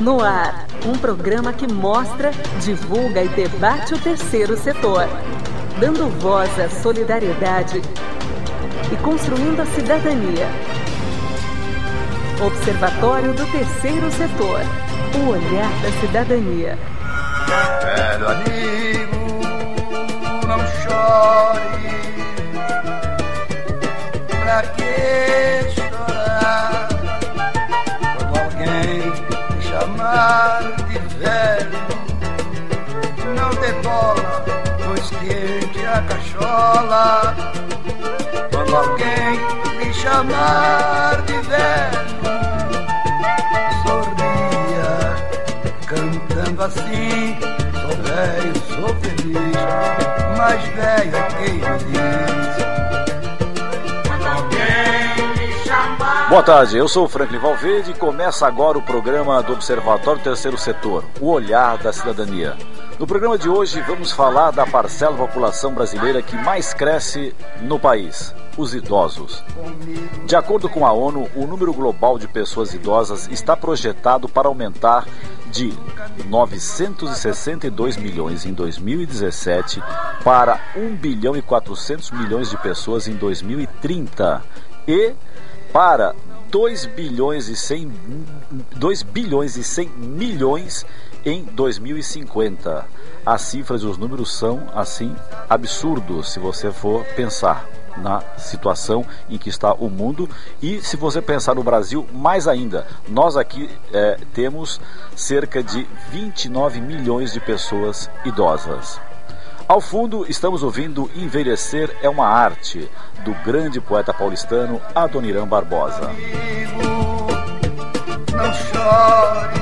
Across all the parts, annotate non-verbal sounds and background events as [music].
No ar, um programa que mostra, divulga e debate o terceiro setor, dando voz à solidariedade e construindo a cidadania. Observatório do Terceiro Setor. O olhar da cidadania. Velho amigo, não chore. Cachola. Quando alguém me chamar de velho, sorria, cantando assim. Sou velho, sou feliz, mas velho é quem me diz. Boa tarde, eu sou o Franklin Valverde e começa agora o programa do Observatório Terceiro Setor, o Olhar da Cidadania. No programa de hoje vamos falar da parcela da população brasileira que mais cresce no país, os idosos. De acordo com a ONU, o número global de pessoas idosas está projetado para aumentar de 962 milhões em 2017 para 1 bilhão e 400 milhões de pessoas em 2030 e para 2 bilhões e 100 2 bilhões e 100 milhões em 2050. As cifras e os números são assim absurdos se você for pensar na situação em que está o mundo e se você pensar no Brasil mais ainda nós aqui é, temos cerca de 29 milhões de pessoas idosas ao fundo, estamos ouvindo Envelhecer é uma Arte, do grande poeta paulistano Adoniran Barbosa. Não chore.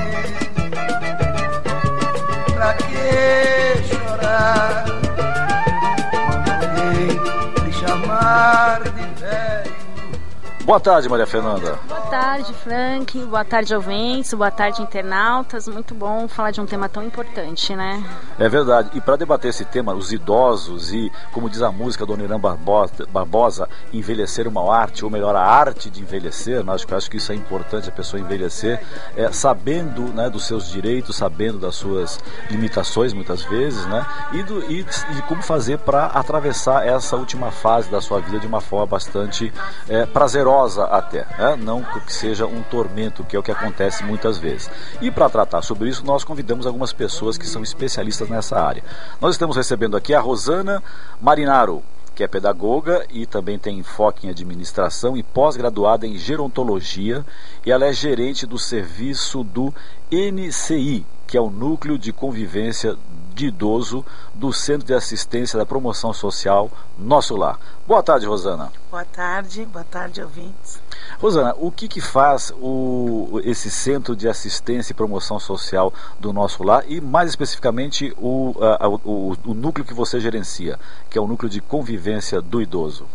Boa tarde, Maria Fernanda. Boa tarde, Frank. Boa tarde, ouvintes. Boa tarde, internautas. Muito bom falar de um tema tão importante, né? É verdade. E para debater esse tema, os idosos e, como diz a música do Irã Barbosa, envelhecer uma arte, ou melhor, a arte de envelhecer, né? acho, que, acho que isso é importante, a pessoa envelhecer, é, sabendo né, dos seus direitos, sabendo das suas limitações, muitas vezes, né? E, do, e, e como fazer para atravessar essa última fase da sua vida de uma forma bastante é, prazerosa até, né? não que seja um tormento, que é o que acontece muitas vezes. E para tratar sobre isso, nós convidamos algumas pessoas que são especialistas nessa área. Nós estamos recebendo aqui a Rosana Marinaro, que é pedagoga e também tem enfoque em administração e pós-graduada em gerontologia, e ela é gerente do serviço do NCI, que é o Núcleo de Convivência de Idoso do Centro de Assistência da Promoção Social Nosso Lar. Boa tarde, Rosana. Boa tarde, boa tarde, ouvintes. Rosana, o que, que faz o, esse Centro de Assistência e Promoção Social do Nosso Lar e, mais especificamente, o, a, o, o núcleo que você gerencia, que é o Núcleo de Convivência do Idoso?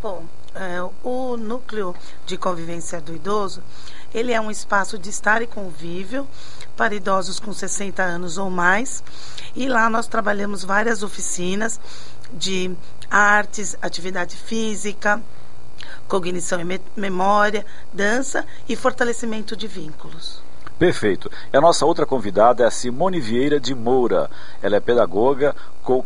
Bom, é, o Núcleo de Convivência do Idoso, ele é um espaço de estar e convívio para idosos com 60 anos ou mais. E lá nós trabalhamos várias oficinas de artes, atividade física, cognição e me memória, dança e fortalecimento de vínculos. Perfeito. E a nossa outra convidada é a Simone Vieira de Moura. Ela é pedagoga com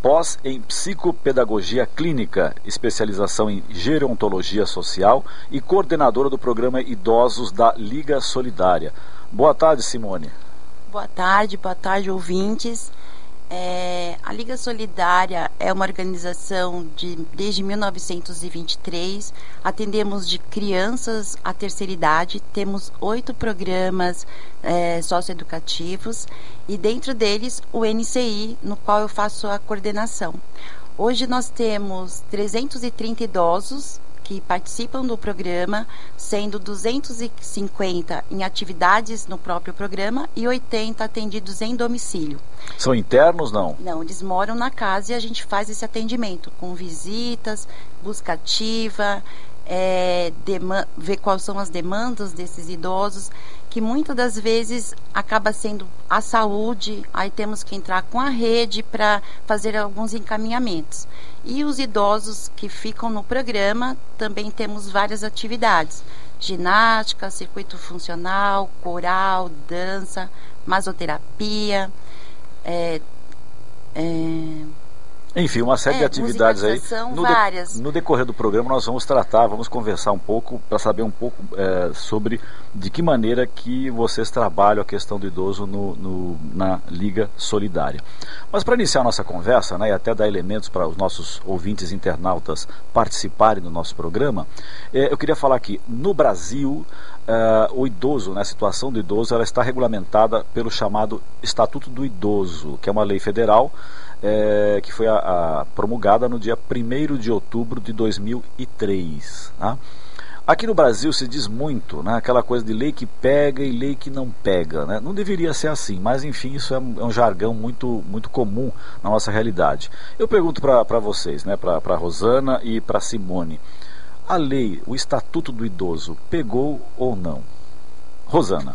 pós em psicopedagogia clínica, especialização em gerontologia social e coordenadora do programa Idosos da Liga Solidária. Boa tarde, Simone. Boa tarde, boa tarde, ouvintes. É, a Liga Solidária é uma organização de desde 1923. Atendemos de crianças à terceira idade. Temos oito programas é, socioeducativos e dentro deles o NCI, no qual eu faço a coordenação. Hoje nós temos 330 idosos que participam do programa, sendo 250 em atividades no próprio programa e 80 atendidos em domicílio. São internos, não? Não, eles moram na casa e a gente faz esse atendimento com visitas, busca ativa, é, ver quais são as demandas desses idosos, que muitas das vezes acaba sendo a saúde, aí temos que entrar com a rede para fazer alguns encaminhamentos. E os idosos que ficam no programa, também temos várias atividades, ginástica, circuito funcional, coral, dança, masoterapia, é, é, enfim, uma série é, de atividades aí. No. De, no decorrer do programa nós vamos tratar, vamos conversar um pouco para saber um pouco é, sobre de que maneira que vocês trabalham a questão do idoso no, no na Liga Solidária. Mas para iniciar a nossa conversa, né, e até dar elementos para os nossos ouvintes internautas participarem do nosso programa, é, eu queria falar que no Brasil é, o idoso, né, a situação do idoso, ela está regulamentada pelo chamado Estatuto do Idoso, que é uma lei federal é, que foi a, a, promulgada no dia 1 de outubro de 2003. Tá? Aqui no Brasil se diz muito, né, aquela coisa de lei que pega e lei que não pega. Né? Não deveria ser assim, mas enfim, isso é, é um jargão muito, muito comum na nossa realidade. Eu pergunto para vocês, né, para Rosana e para Simone, a lei, o Estatuto do Idoso, pegou ou não? Rosana.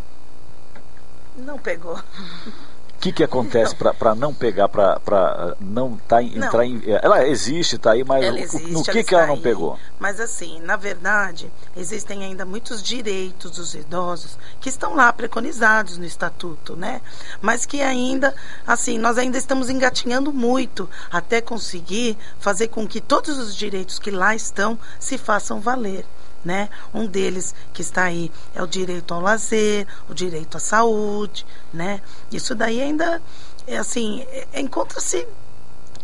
Não pegou. [laughs] O que, que acontece para não pegar, para não tá, entrar não. em. É, ela existe, está aí, mas existe, no que, que ela não aí. pegou? Mas assim, na verdade, existem ainda muitos direitos dos idosos que estão lá preconizados no estatuto, né? Mas que ainda, assim, nós ainda estamos engatinhando muito até conseguir fazer com que todos os direitos que lá estão se façam valer né? Um deles que está aí é o direito ao lazer, o direito à saúde, né? Isso daí ainda é assim, é, encontra-se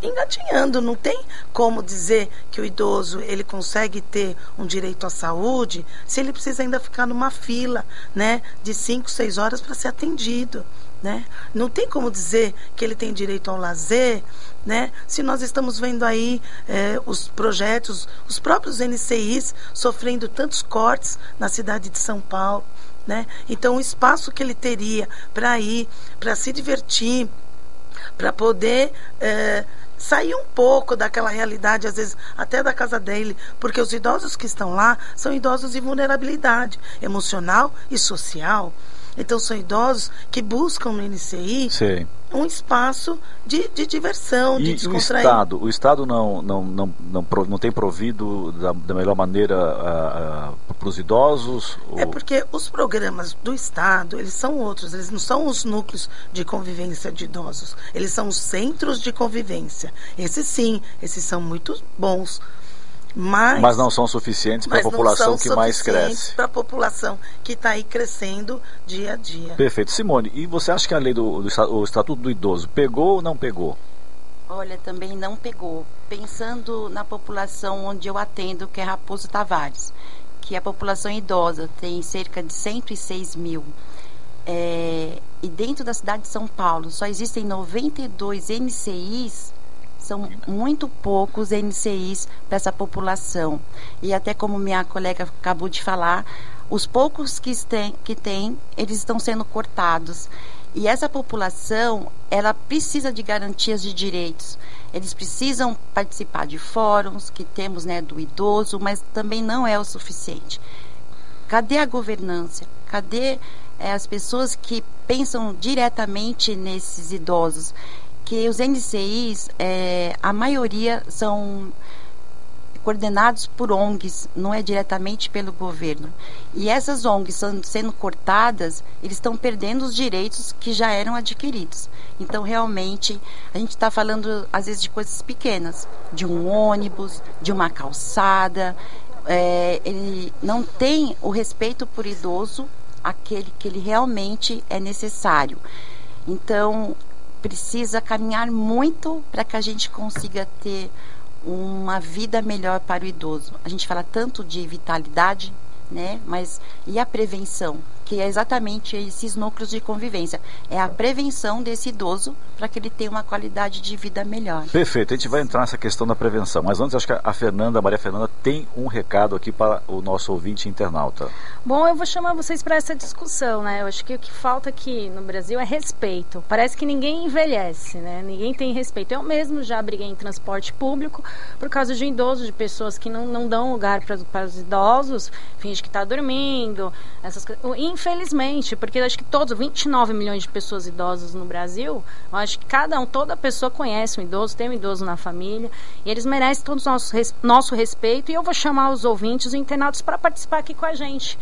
engatinhando, não tem como dizer que o idoso ele consegue ter um direito à saúde se ele precisa ainda ficar numa fila, né, de 5, 6 horas para ser atendido. Né? Não tem como dizer que ele tem direito ao lazer, né? Se nós estamos vendo aí é, os projetos, os próprios NCIs sofrendo tantos cortes na cidade de São Paulo, né? Então o espaço que ele teria para ir, para se divertir, para poder é, sair um pouco daquela realidade, às vezes até da casa dele, porque os idosos que estão lá são idosos de vulnerabilidade emocional e social. Então, são idosos que buscam no NCI Sim. um espaço de, de diversão, e, de descontrair. o Estado? O Estado não, não, não, não, não tem provido da, da melhor maneira para os idosos? Ou... É porque os programas do Estado, eles são outros. Eles não são os núcleos de convivência de idosos. Eles são os centros de convivência. Esses sim, esses são muito bons mas, mas não são suficientes para a população que mais cresce. Para a população que está aí crescendo dia a dia. Perfeito. Simone, e você acha que a lei do, do o Estatuto do Idoso pegou ou não pegou? Olha, também não pegou. Pensando na população onde eu atendo, que é Raposo Tavares, que a população idosa tem cerca de 106 mil. É, e dentro da cidade de São Paulo só existem 92 NCIs são muito poucos NCIs para essa população. E até como minha colega acabou de falar, os poucos que tem, que tem, eles estão sendo cortados. E essa população, ela precisa de garantias de direitos. Eles precisam participar de fóruns que temos, né, do idoso, mas também não é o suficiente. Cadê a governança? Cadê é, as pessoas que pensam diretamente nesses idosos? Que os NCIs, é, a maioria são coordenados por ONGs, não é diretamente pelo governo. E essas ONGs sendo cortadas, eles estão perdendo os direitos que já eram adquiridos. Então, realmente, a gente está falando, às vezes, de coisas pequenas, de um ônibus, de uma calçada. É, ele não tem o respeito por idoso, aquele que ele realmente é necessário. Então, precisa caminhar muito para que a gente consiga ter uma vida melhor para o idoso. A gente fala tanto de vitalidade, né? Mas e a prevenção? Que é exatamente esses núcleos de convivência. É a prevenção desse idoso para que ele tenha uma qualidade de vida melhor. Perfeito, a gente vai entrar nessa questão da prevenção. Mas antes, acho que a Fernanda, a Maria Fernanda, tem um recado aqui para o nosso ouvinte internauta. Bom, eu vou chamar vocês para essa discussão, né? Eu acho que o que falta aqui no Brasil é respeito. Parece que ninguém envelhece, né? Ninguém tem respeito. Eu mesmo já briguei em transporte público por causa de um idoso, de pessoas que não, não dão lugar para, para os idosos, finge que está dormindo, essas coisas infelizmente, porque acho que todos, 29 milhões de pessoas idosas no Brasil, eu acho que cada um, toda pessoa conhece um idoso, tem um idoso na família, e eles merecem todo o nosso, nosso respeito, e eu vou chamar os ouvintes, os internautas, para participar aqui com a gente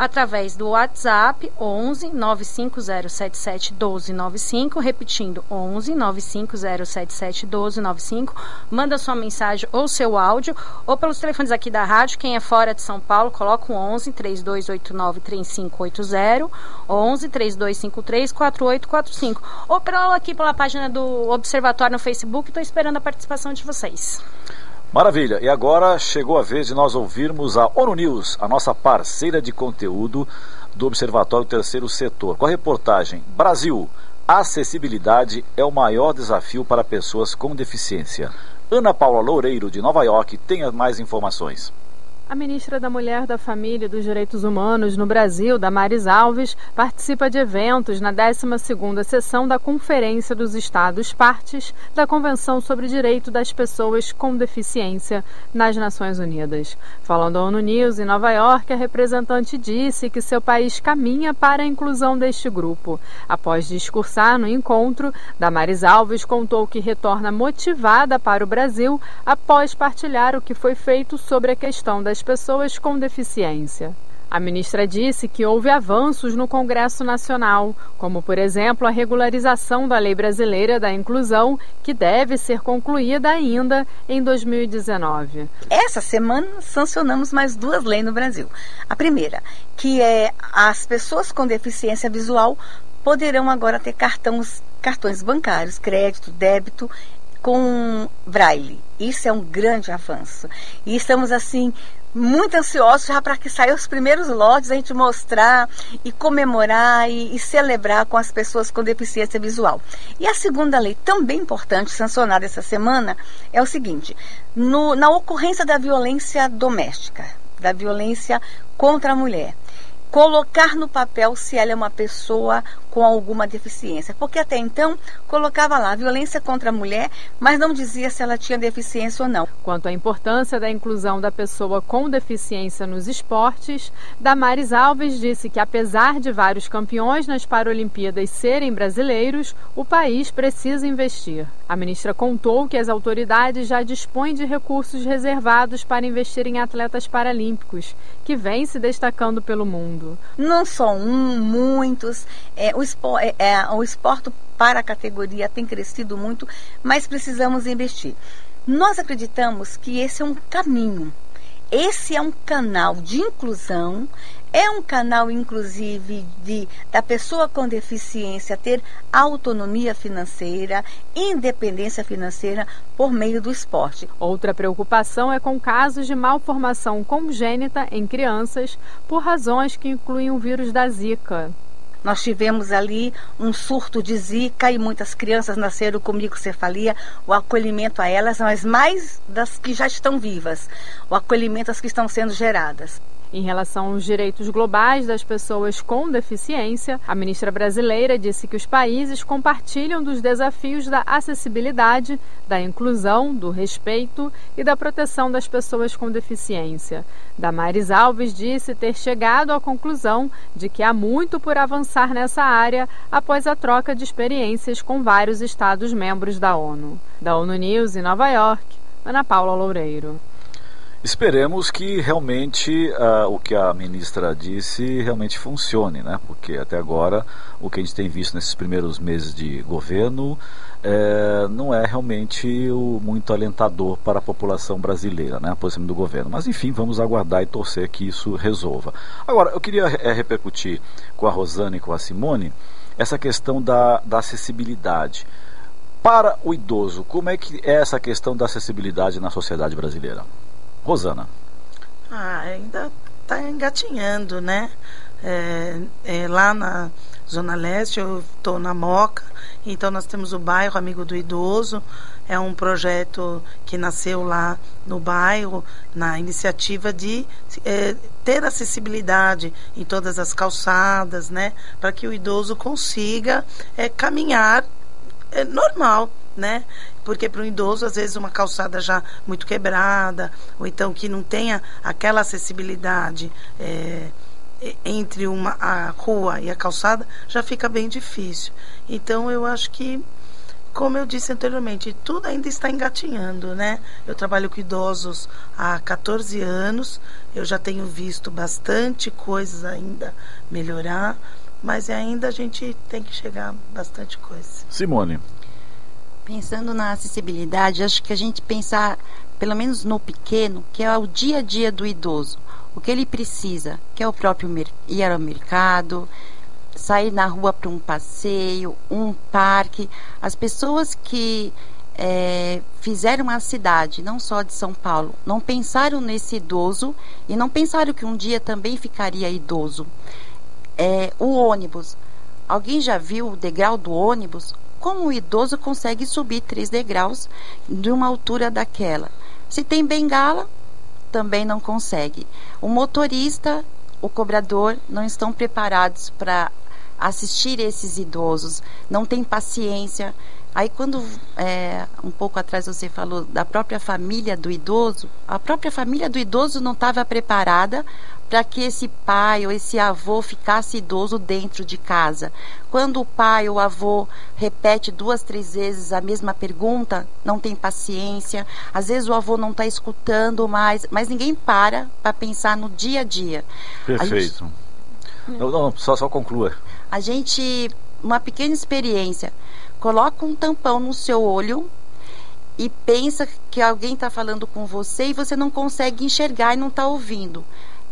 através do WhatsApp 11 95077 1295, repetindo 11 95077 1295. Manda sua mensagem ou seu áudio ou pelos telefones aqui da rádio. Quem é fora de São Paulo, coloca o 11 3289 3580, 11 3253 4845. Ou pela aqui pela página do Observatório no Facebook. Estou esperando a participação de vocês. Maravilha, e agora chegou a vez de nós ouvirmos a ONU News, a nossa parceira de conteúdo do Observatório Terceiro Setor, com a reportagem Brasil, acessibilidade é o maior desafio para pessoas com deficiência. Ana Paula Loureiro, de Nova York, tem mais informações. A ministra da Mulher, da Família e dos Direitos Humanos no Brasil, Damares Alves, participa de eventos na 12ª sessão da Conferência dos Estados Partes da Convenção sobre Direito das Pessoas com Deficiência nas Nações Unidas. Falando ao ONU News em Nova York, a representante disse que seu país caminha para a inclusão deste grupo. Após discursar no encontro, Damares Alves contou que retorna motivada para o Brasil após partilhar o que foi feito sobre a questão das pessoas com deficiência. A ministra disse que houve avanços no Congresso Nacional, como, por exemplo, a regularização da Lei Brasileira da Inclusão, que deve ser concluída ainda em 2019. Essa semana sancionamos mais duas leis no Brasil. A primeira, que é as pessoas com deficiência visual poderão agora ter cartões, cartões bancários, crédito, débito com braille. Isso é um grande avanço. E estamos assim muito ansiosos já para que saiam os primeiros lotes, a gente mostrar e comemorar e, e, celebrar com as pessoas com deficiência visual. E a segunda lei, também importante, sancionada essa semana, é o seguinte: no, na ocorrência da violência doméstica, da violência contra a mulher, colocar no papel se ela é uma pessoa com alguma deficiência. Porque até então colocava lá violência contra a mulher, mas não dizia se ela tinha deficiência ou não. Quanto à importância da inclusão da pessoa com deficiência nos esportes, Damares Alves disse que apesar de vários campeões nas Paralimpíadas serem brasileiros, o país precisa investir. A ministra contou que as autoridades já dispõem de recursos reservados para investir em atletas paralímpicos, que vêm se destacando pelo mundo. Não só um, muitos. É, o, espor, é, é, o esporte para a categoria tem crescido muito, mas precisamos investir. Nós acreditamos que esse é um caminho. Esse é um canal de inclusão, é um canal, inclusive, de da pessoa com deficiência ter autonomia financeira, independência financeira por meio do esporte. Outra preocupação é com casos de malformação congênita em crianças por razões que incluem o vírus da Zika. Nós tivemos ali um surto de zika e muitas crianças nasceram com microcefalia. O acolhimento a elas, mas mais das que já estão vivas, o acolhimento às que estão sendo geradas. Em relação aos direitos globais das pessoas com deficiência, a ministra brasileira disse que os países compartilham dos desafios da acessibilidade, da inclusão, do respeito e da proteção das pessoas com deficiência. Damares Alves disse ter chegado à conclusão de que há muito por avançar nessa área após a troca de experiências com vários Estados-membros da ONU. Da ONU News em Nova York, Ana Paula Loureiro. Esperemos que realmente uh, o que a ministra disse realmente funcione, né? Porque até agora o que a gente tem visto nesses primeiros meses de governo é, não é realmente o, muito alentador para a população brasileira, né? A posição do governo. Mas enfim, vamos aguardar e torcer que isso resolva. Agora, eu queria é, repercutir com a Rosana e com a Simone essa questão da, da acessibilidade. Para o idoso, como é que é essa questão da acessibilidade na sociedade brasileira? Rosana. Ah, ainda está engatinhando, né? É, é, lá na Zona Leste, eu estou na Moca, então nós temos o bairro Amigo do Idoso, é um projeto que nasceu lá no bairro, na iniciativa de é, ter acessibilidade em todas as calçadas, né? Para que o idoso consiga é, caminhar é, normal, né? Porque para um idoso, às vezes, uma calçada já muito quebrada, ou então que não tenha aquela acessibilidade é, entre uma, a rua e a calçada já fica bem difícil. Então eu acho que, como eu disse anteriormente, tudo ainda está engatinhando, né? Eu trabalho com idosos há 14 anos, eu já tenho visto bastante coisas ainda melhorar, mas ainda a gente tem que chegar bastante coisa. Simone. Pensando na acessibilidade, acho que a gente pensar, pelo menos no pequeno, que é o dia a dia do idoso o que ele precisa, que é o próprio ir ao mercado, sair na rua para um passeio, um parque. As pessoas que é, fizeram a cidade, não só de São Paulo, não pensaram nesse idoso e não pensaram que um dia também ficaria idoso. É, o ônibus. Alguém já viu o degrau do ônibus? Como o idoso consegue subir três degraus de uma altura daquela? Se tem bengala, também não consegue. O motorista, o cobrador não estão preparados para assistir esses idosos, não tem paciência. Aí quando é, um pouco atrás você falou da própria família do idoso, a própria família do idoso não estava preparada para que esse pai ou esse avô ficasse idoso dentro de casa. Quando o pai ou o avô repete duas, três vezes a mesma pergunta, não tem paciência. Às vezes o avô não está escutando mais, mas ninguém para para pensar no dia a dia. Perfeito. A gente... Não, não, só, só conclua. A gente, uma pequena experiência, coloca um tampão no seu olho e pensa que alguém está falando com você e você não consegue enxergar e não está ouvindo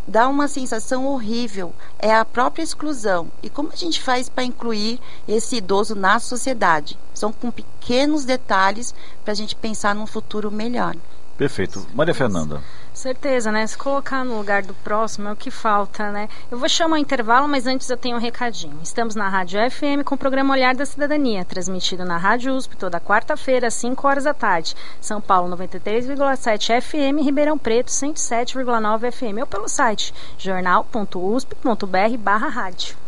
dá uma sensação horrível, é a própria exclusão. E como a gente faz para incluir esse idoso na sociedade? São com pequenos detalhes para a gente pensar num futuro melhor. Perfeito. Maria Fernanda. Certeza, né? Se colocar no lugar do próximo é o que falta, né? Eu vou chamar o intervalo, mas antes eu tenho um recadinho. Estamos na Rádio FM com o programa Olhar da Cidadania, transmitido na Rádio USP toda quarta-feira, às 5 horas da tarde. São Paulo 93,7 FM, Ribeirão Preto 107,9 FM ou pelo site jornal.usp.br/rádio.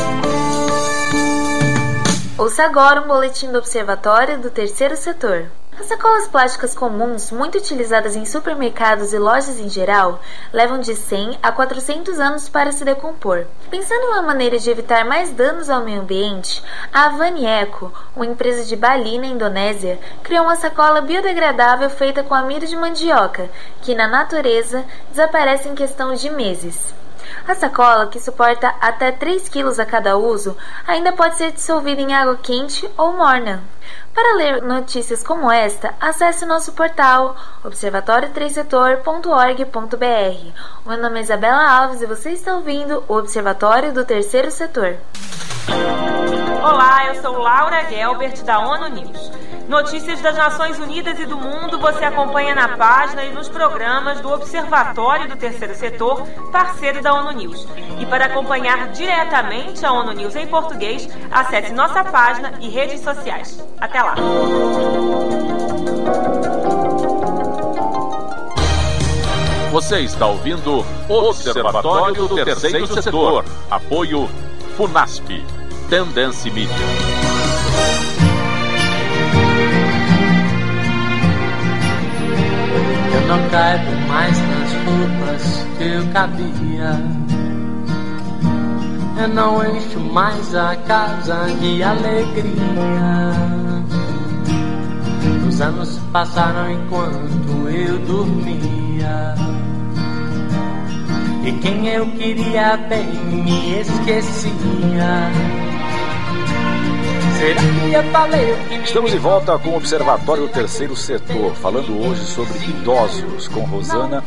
Ouça agora um boletim do Observatório do Terceiro Setor. As sacolas plásticas comuns, muito utilizadas em supermercados e lojas em geral, levam de 100 a 400 anos para se decompor. Pensando em uma maneira de evitar mais danos ao meio ambiente, a Avani Eco, uma empresa de Bali, na Indonésia, criou uma sacola biodegradável feita com amido de mandioca, que na natureza desaparece em questão de meses. A sacola, que suporta até 3 kg a cada uso, ainda pode ser dissolvida em água quente ou morna. Para ler notícias como esta, acesse nosso portal observatório3setor.org.br. Meu nome é Isabela Alves e você está ouvindo o Observatório do Terceiro Setor. Olá, eu sou Laura Gelbert da ONU News. Notícias das Nações Unidas e do mundo você acompanha na página e nos programas do Observatório do Terceiro Setor, parceiro da ONU News. E para acompanhar diretamente a ONU News em português, acesse nossa página e redes sociais. Até lá! Você está ouvindo o Observatório do Terceiro Setor. Apoio FUNASP. Tendência Mídia. não caibo mais nas roupas que eu cabia. Eu não encho mais a casa de alegria. Os anos passaram enquanto eu dormia. E quem eu queria bem me esquecia. Estamos de volta com o Observatório do Terceiro Setor, falando hoje sobre idosos, com Rosana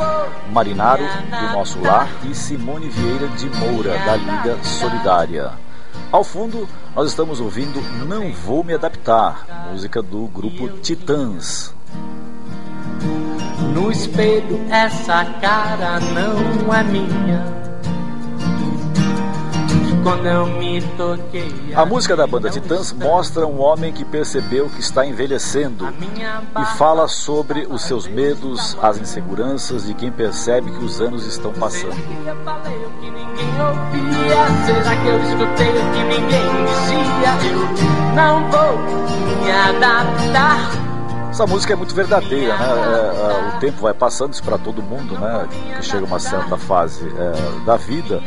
Marinaro, do Nosso Lar, e Simone Vieira de Moura, da Liga Solidária. Ao fundo, nós estamos ouvindo Não Vou Me Adaptar, música do grupo Titãs. No espelho, essa cara não é minha quando eu me toquei. A música da banda Titãs mostra um homem que percebeu que está envelhecendo e fala sobre os seus medos, as inseguranças de quem percebe que os anos estão passando. Será que eu escutei o que ninguém dizia? Eu não vou me adaptar. Essa música é muito verdadeira, né? É, é, o tempo vai passando isso para todo mundo, né? Que chega uma certa fase é, da vida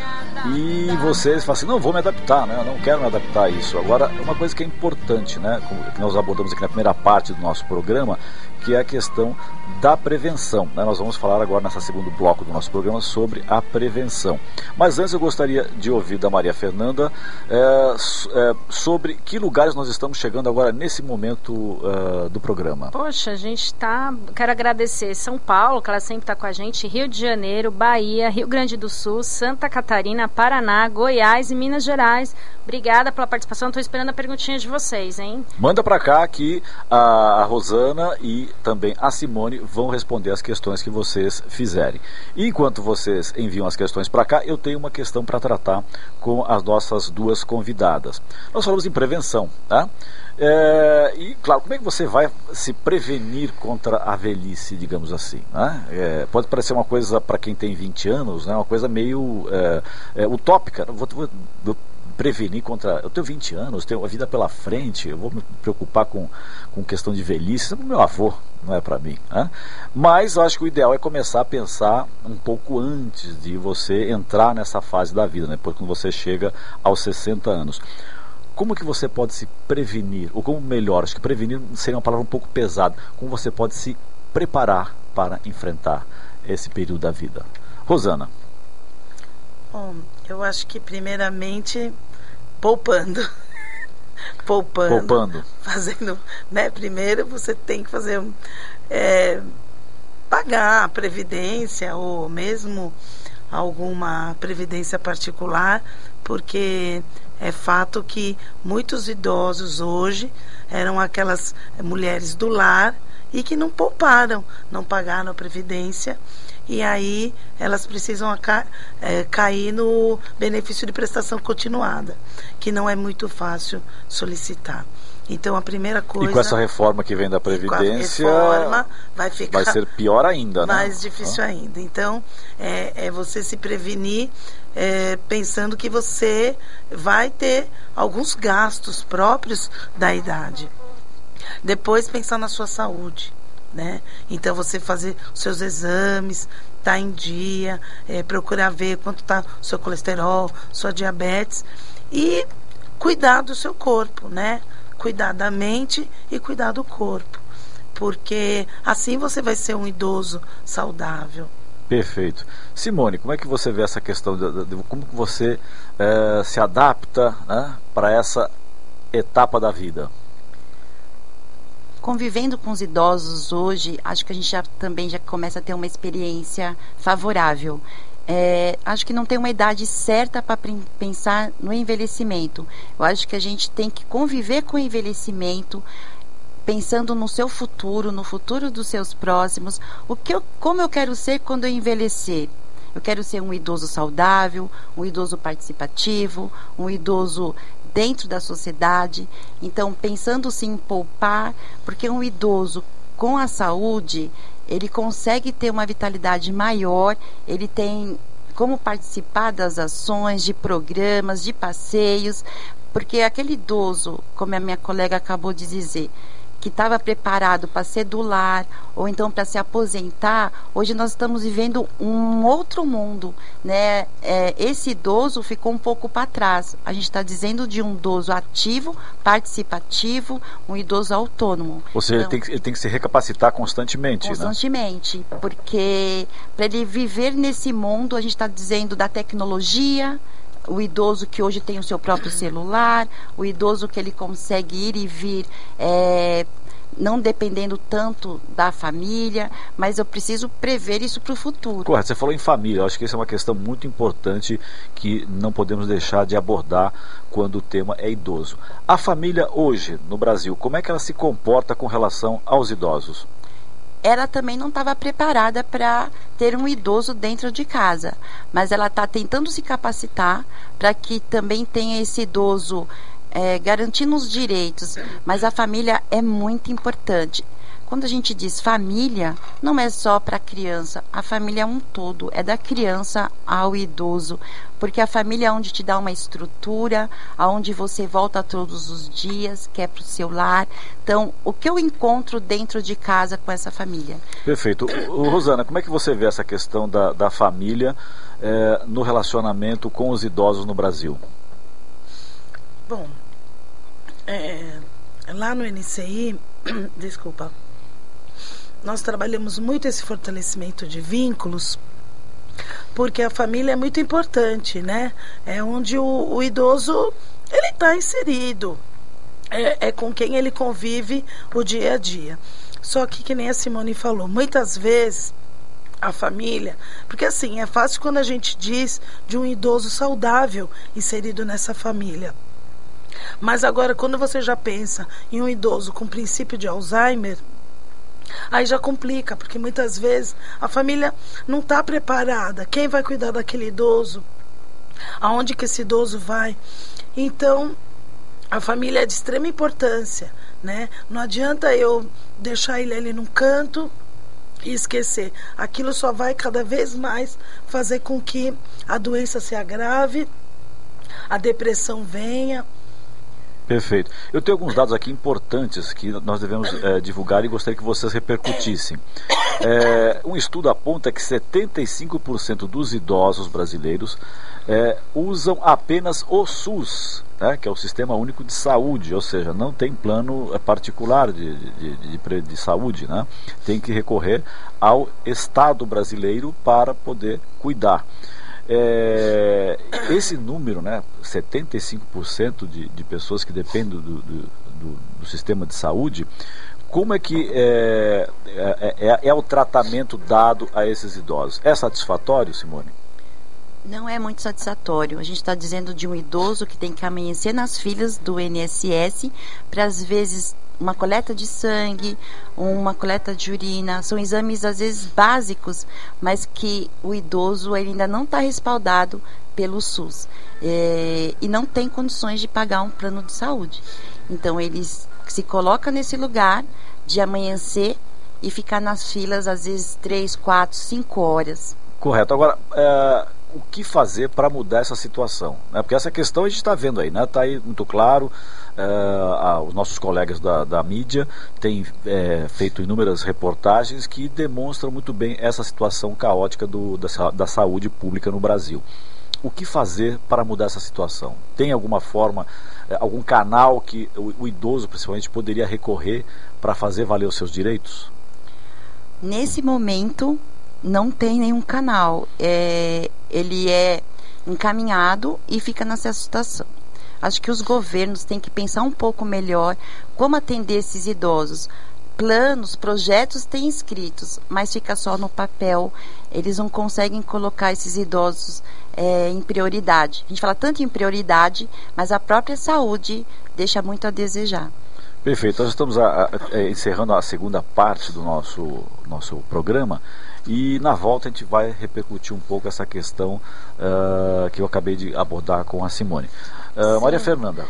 e vocês falam assim, não, vou me adaptar, né? Eu não quero me adaptar a isso. Agora, uma coisa que é importante, né? Que nós abordamos aqui na primeira parte do nosso programa, que é a questão da prevenção. Né? Nós vamos falar agora nessa segundo bloco do nosso programa sobre a prevenção. Mas antes eu gostaria de ouvir da Maria Fernanda é, é, sobre que lugares nós estamos chegando agora nesse momento uh, do programa. Poxa, a gente está. Quero agradecer São Paulo, que ela sempre está com a gente, Rio de Janeiro, Bahia, Rio Grande do Sul, Santa Catarina, Paraná, Goiás e Minas Gerais. Obrigada pela participação. Estou esperando a perguntinha de vocês, hein? Manda para cá que a Rosana e também a Simone vão responder as questões que vocês fizerem. E enquanto vocês enviam as questões para cá, eu tenho uma questão para tratar com as nossas duas convidadas. Nós falamos em prevenção, tá? É, e claro, como é que você vai se prevenir contra a velhice, digamos assim? Né? É, pode parecer uma coisa para quem tem 20 anos, né? uma coisa meio é, é utópica. Vou, vou, vou prevenir contra. Eu tenho 20 anos, tenho a vida pela frente, eu vou me preocupar com, com questão de velhice. Meu avô, não é para mim. Né? Mas eu acho que o ideal é começar a pensar um pouco antes de você entrar nessa fase da vida, né? Quando você chega aos 60 anos. Como que você pode se prevenir? Ou como melhor, acho que prevenir seria uma palavra um pouco pesada. Como você pode se preparar para enfrentar esse período da vida? Rosana. Bom, eu acho que primeiramente poupando. [laughs] poupando. Poupando. Fazendo, né? Primeiro você tem que fazer é, pagar a previdência ou mesmo alguma previdência particular, porque é fato que muitos idosos hoje eram aquelas mulheres do lar e que não pouparam, não pagaram a previdência e aí elas precisam é, cair no benefício de prestação continuada, que não é muito fácil solicitar. Então a primeira coisa. E com essa reforma que vem da Previdência. reforma vai ficar. Vai ser pior ainda, né? Mais difícil ah. ainda. Então, é, é, você se prevenir é, pensando que você vai ter alguns gastos próprios da idade. Depois pensar na sua saúde né? Então você fazer os seus exames, tá em dia, é, procurar ver quanto tá seu colesterol, sua diabetes e cuidar do seu corpo, né? Cuidar da mente e cuidar do corpo, porque assim você vai ser um idoso saudável. Perfeito. Simone, como é que você vê essa questão de, de como você é, se adapta né, para essa etapa da vida? Convivendo com os idosos hoje, acho que a gente já, também já começa a ter uma experiência favorável. É, acho que não tem uma idade certa para pensar no envelhecimento. Eu acho que a gente tem que conviver com o envelhecimento, pensando no seu futuro, no futuro dos seus próximos, o que eu, como eu quero ser quando eu envelhecer. Eu quero ser um idoso saudável, um idoso participativo, um idoso dentro da sociedade. Então, pensando sim em poupar, porque um idoso com a saúde, ele consegue ter uma vitalidade maior, ele tem como participar das ações, de programas, de passeios, porque aquele idoso, como a minha colega acabou de dizer, que estava preparado para cedular ou então para se aposentar, hoje nós estamos vivendo um outro mundo, né? É, esse idoso ficou um pouco para trás. A gente está dizendo de um idoso ativo, participativo, um idoso autônomo. Ou seja, então, ele, tem que, ele tem que se recapacitar constantemente, né? Constantemente, né? porque para ele viver nesse mundo, a gente está dizendo da tecnologia, o idoso que hoje tem o seu próprio celular, o idoso que ele consegue ir e vir. É, não dependendo tanto da família, mas eu preciso prever isso para o futuro. Correto, você falou em família, eu acho que essa é uma questão muito importante que não podemos deixar de abordar quando o tema é idoso. A família hoje no Brasil, como é que ela se comporta com relação aos idosos? Ela também não estava preparada para ter um idoso dentro de casa, mas ela está tentando se capacitar para que também tenha esse idoso é, garantindo os direitos. Mas a família é muito importante. Quando a gente diz família, não é só para a criança, a família é um todo, é da criança ao idoso, porque a família é onde te dá uma estrutura, aonde você volta todos os dias, que é para o seu lar. Então, o que eu encontro dentro de casa com essa família? Perfeito. O, Rosana, como é que você vê essa questão da, da família é, no relacionamento com os idosos no Brasil? Bom, é, lá no NCI, [clears throat] desculpa, nós trabalhamos muito esse fortalecimento de vínculos porque a família é muito importante, né? É onde o, o idoso ele está inserido, é, é com quem ele convive o dia a dia. Só que, que nem a Simone falou, muitas vezes a família, porque assim, é fácil quando a gente diz de um idoso saudável inserido nessa família. Mas agora, quando você já pensa em um idoso com princípio de Alzheimer, Aí já complica, porque muitas vezes a família não está preparada. Quem vai cuidar daquele idoso? Aonde que esse idoso vai? Então, a família é de extrema importância, né? Não adianta eu deixar ele ali num canto e esquecer. Aquilo só vai cada vez mais fazer com que a doença se agrave, a depressão venha, Perfeito. Eu tenho alguns dados aqui importantes que nós devemos é, divulgar e gostaria que vocês repercutissem. É, um estudo aponta que 75% dos idosos brasileiros é, usam apenas o SUS, né, que é o Sistema Único de Saúde, ou seja, não tem plano particular de, de, de, de saúde. Né? Tem que recorrer ao Estado brasileiro para poder cuidar. É, esse número, né, 75% de, de pessoas que dependem do, do, do, do sistema de saúde, como é que é, é, é, é, o tratamento dado a esses idosos? É satisfatório, Simone? Não é muito satisfatório. A gente está dizendo de um idoso que tem que amanhecer nas filas do INSS para às vezes uma coleta de sangue, uma coleta de urina, são exames às vezes básicos, mas que o idoso ainda não está respaldado pelo SUS é, e não tem condições de pagar um plano de saúde. Então eles se coloca nesse lugar de amanhecer e ficar nas filas às vezes três, quatro, cinco horas. Correto. Agora, é, o que fazer para mudar essa situação? Né? Porque essa questão a gente está vendo aí, né? Está aí muito claro. Uh, os nossos colegas da, da mídia têm é, feito inúmeras reportagens que demonstram muito bem essa situação caótica do, da, da saúde pública no Brasil. O que fazer para mudar essa situação? Tem alguma forma, é, algum canal que o, o idoso, principalmente, poderia recorrer para fazer valer os seus direitos? Nesse momento, não tem nenhum canal. É, ele é encaminhado e fica nessa situação. Acho que os governos têm que pensar um pouco melhor como atender esses idosos. Planos, projetos têm escritos, mas fica só no papel. Eles não conseguem colocar esses idosos é, em prioridade. A gente fala tanto em prioridade, mas a própria saúde deixa muito a desejar. Perfeito. Nós estamos a, a, a, encerrando a segunda parte do nosso, nosso programa e na volta a gente vai repercutir um pouco essa questão uh, que eu acabei de abordar com a Simone. Uh, Maria Fernanda.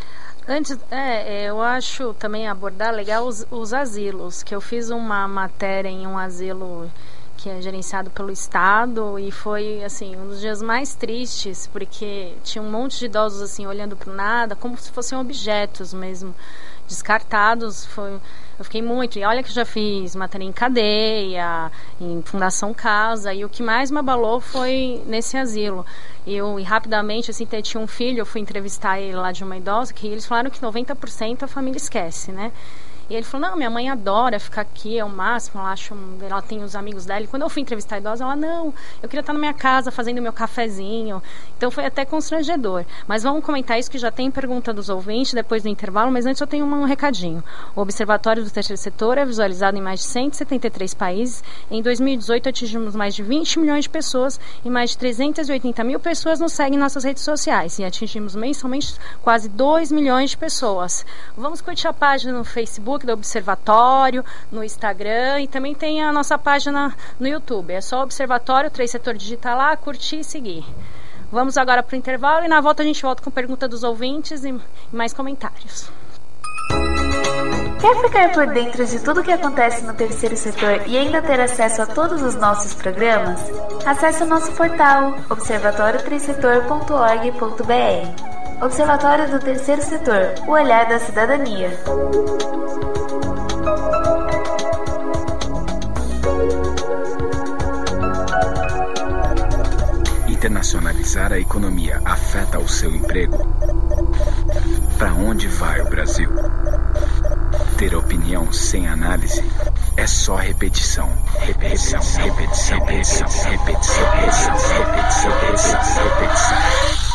Antes, é, eu acho também abordar legal os, os asilos, que eu fiz uma matéria em um asilo que é gerenciado pelo Estado e foi assim um dos dias mais tristes porque tinha um monte de idosos assim olhando para nada como se fossem objetos mesmo descartados foi eu fiquei muito e olha que já fiz matéria em cadeia em fundação casa e o que mais me abalou foi nesse asilo. Eu e rapidamente assim tinha um filho eu fui entrevistar ele lá de uma idosa que eles falaram que 90% a família esquece né e ele falou: Não, minha mãe adora ficar aqui, é o máximo. Ela, acha, ela tem os amigos dela. E quando eu fui entrevistar a idosa, ela: Não, eu queria estar na minha casa fazendo meu cafezinho. Então foi até constrangedor. Mas vamos comentar isso que já tem pergunta dos ouvintes depois do intervalo. Mas antes eu tenho um recadinho. O Observatório do Terceiro Setor é visualizado em mais de 173 países. Em 2018 atingimos mais de 20 milhões de pessoas e mais de 380 mil pessoas nos seguem em nossas redes sociais. E atingimos mensalmente quase 2 milhões de pessoas. Vamos curtir a página no Facebook Facebook do Observatório, no Instagram e também tem a nossa página no YouTube. É só Observatório, três setor digital lá, curtir e seguir. Vamos agora para o intervalo e na volta a gente volta com pergunta dos ouvintes e mais comentários. Quer ficar por dentro de tudo que acontece no terceiro setor e ainda ter acesso a todos os nossos programas? Acesse o nosso portal observatório3setor.org.br. Observatório do Terceiro Setor, o olhar da cidadania. Internacionalizar a economia afeta o seu emprego? Para onde vai o Brasil? Ter opinião sem análise é só repetição. Repetição, repetição, repetição, repetição, repetição, repetição, repetição, repetição.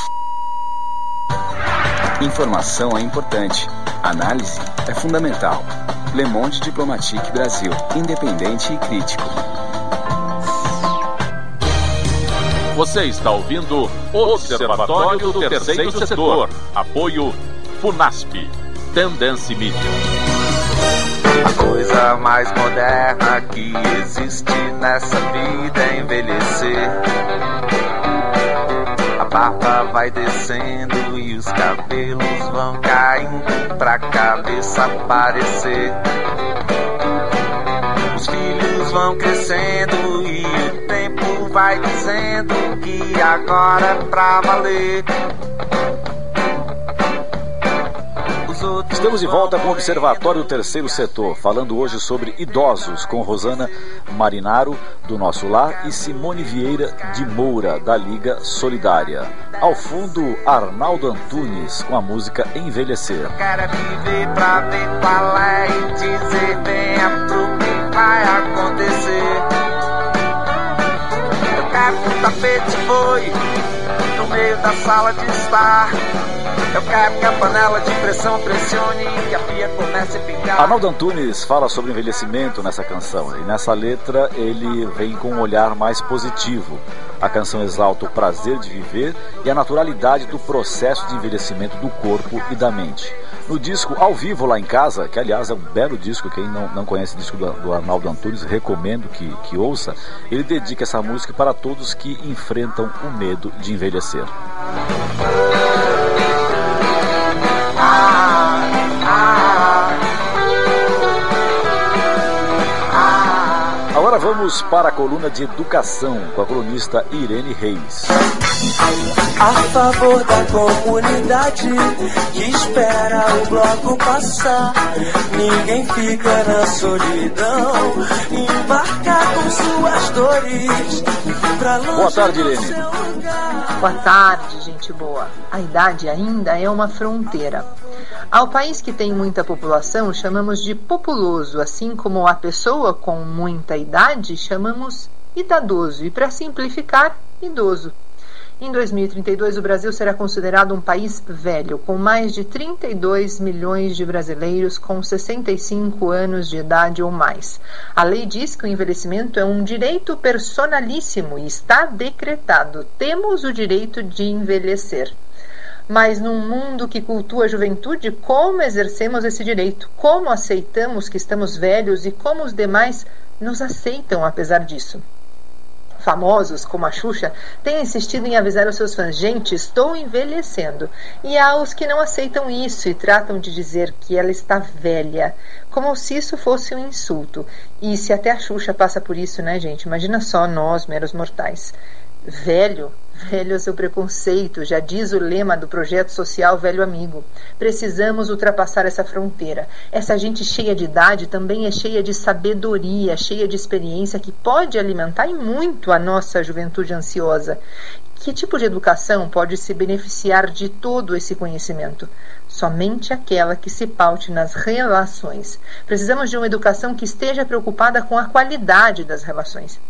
Informação é importante. Análise é fundamental. Le Monde Diplomatique Brasil. Independente e crítico. Você está ouvindo o Observatório do Terceiro Setor. Apoio FUNASP. Tendência Mídia. A coisa mais moderna que existe nessa vida é envelhecer. Barba vai descendo e os cabelos vão caindo pra cabeça aparecer. Os filhos vão crescendo e o tempo vai dizendo que agora é pra valer. Estamos de volta com o Observatório Terceiro Setor, falando hoje sobre idosos, com Rosana Marinaro, do Nosso Lar, e Simone Vieira de Moura, da Liga Solidária. Ao fundo, Arnaldo Antunes, com a música Envelhecer. Quero viver pra ver qual é e dizer venha pro que vai acontecer. Eu quero que o tapete foi no meio da sala de estar. Eu quero que a panela de pressão pressione que a pia comece a. Arnaldo Antunes fala sobre envelhecimento nessa canção e nessa letra ele vem com um olhar mais positivo. A canção exalta o prazer de viver e a naturalidade do processo de envelhecimento do corpo e da mente. No disco Ao Vivo Lá em Casa, que aliás é um belo disco, quem não, não conhece o disco do, do Arnaldo Antunes, recomendo que, que ouça, ele dedica essa música para todos que enfrentam o medo de envelhecer. Vamos para a coluna de educação com a colunista Irene Reis. A favor da comunidade que espera o bloco passar. Ninguém fica na solidão, embarcar com suas dores. Pra longe Boa tarde, Irene. Boa tarde, gente boa. A idade ainda é uma fronteira. Ao país que tem muita população, chamamos de populoso, assim como a pessoa com muita idade chamamos idadoso, e para simplificar, idoso. Em 2032, o Brasil será considerado um país velho, com mais de 32 milhões de brasileiros com 65 anos de idade ou mais. A lei diz que o envelhecimento é um direito personalíssimo e está decretado. Temos o direito de envelhecer. Mas num mundo que cultua a juventude, como exercemos esse direito? Como aceitamos que estamos velhos e como os demais nos aceitam apesar disso? famosos, como a Xuxa, têm insistido em avisar os seus fãs: gente, estou envelhecendo. E há os que não aceitam isso e tratam de dizer que ela está velha, como se isso fosse um insulto. E se até a Xuxa passa por isso, né, gente? Imagina só nós, meros mortais. Velho, velho é seu preconceito, já diz o lema do projeto social Velho Amigo. Precisamos ultrapassar essa fronteira. Essa gente cheia de idade também é cheia de sabedoria, cheia de experiência que pode alimentar e muito a nossa juventude ansiosa. Que tipo de educação pode se beneficiar de todo esse conhecimento? Somente aquela que se paute nas relações. Precisamos de uma educação que esteja preocupada com a qualidade das relações.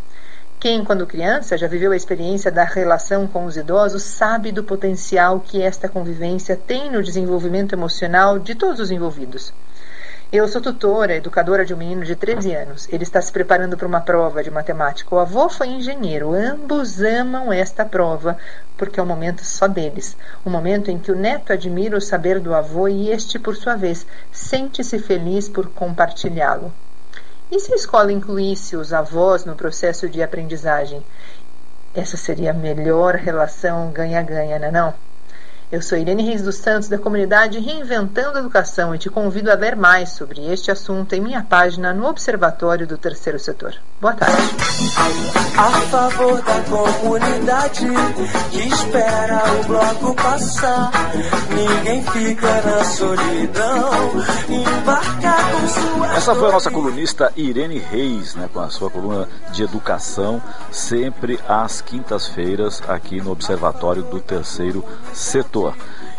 Quem, quando criança, já viveu a experiência da relação com os idosos, sabe do potencial que esta convivência tem no desenvolvimento emocional de todos os envolvidos. Eu sou tutora, educadora de um menino de 13 anos. Ele está se preparando para uma prova de matemática. O avô foi engenheiro. Ambos amam esta prova, porque é um momento só deles. Um momento em que o neto admira o saber do avô e este, por sua vez, sente-se feliz por compartilhá-lo. E se a escola incluísse os avós no processo de aprendizagem? Essa seria a melhor relação ganha-ganha, não é não? Eu sou Irene Reis dos Santos, da comunidade Reinventando a Educação, e te convido a ler mais sobre este assunto em minha página no Observatório do Terceiro Setor. Boa tarde. A favor da comunidade que espera o bloco passar. Ninguém fica na solidão, embarca com sua. Essa foi a nossa colunista Irene Reis, né, com a sua coluna de educação, sempre às quintas-feiras, aqui no Observatório do Terceiro Setor.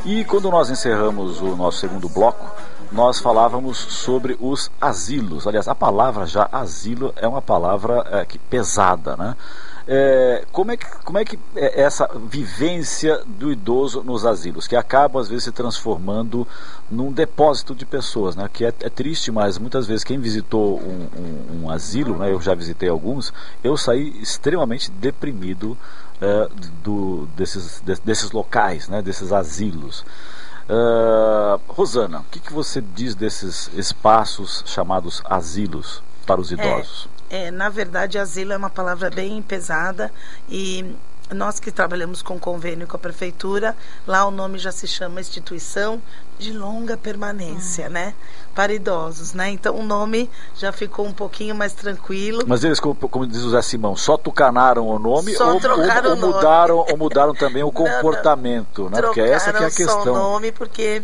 E quando nós encerramos o nosso segundo bloco, nós falávamos sobre os asilos. Aliás, a palavra já asilo é uma palavra é, que, pesada, né? É, como, é que, como é que é essa vivência do idoso nos asilos, que acaba às vezes se transformando num depósito de pessoas, né? que é, é triste, mas muitas vezes quem visitou um, um, um asilo, né? eu já visitei alguns, eu saí extremamente deprimido é, do, desses, de, desses locais, né? desses asilos. Uh, Rosana, o que, que você diz desses espaços chamados asilos para os idosos? É, é, na verdade, asilo é uma palavra bem pesada e nós que trabalhamos com convênio com a prefeitura, lá o nome já se chama instituição de longa permanência, hum. né? Para idosos, né? Então o nome já ficou um pouquinho mais tranquilo. Mas eles, como, como diz o Zé Simão, só tucanaram o nome só ou, trocaram ou, mudaram nome. ou mudaram também o comportamento, não, não. né? Porque essa que é a questão. Só o nome porque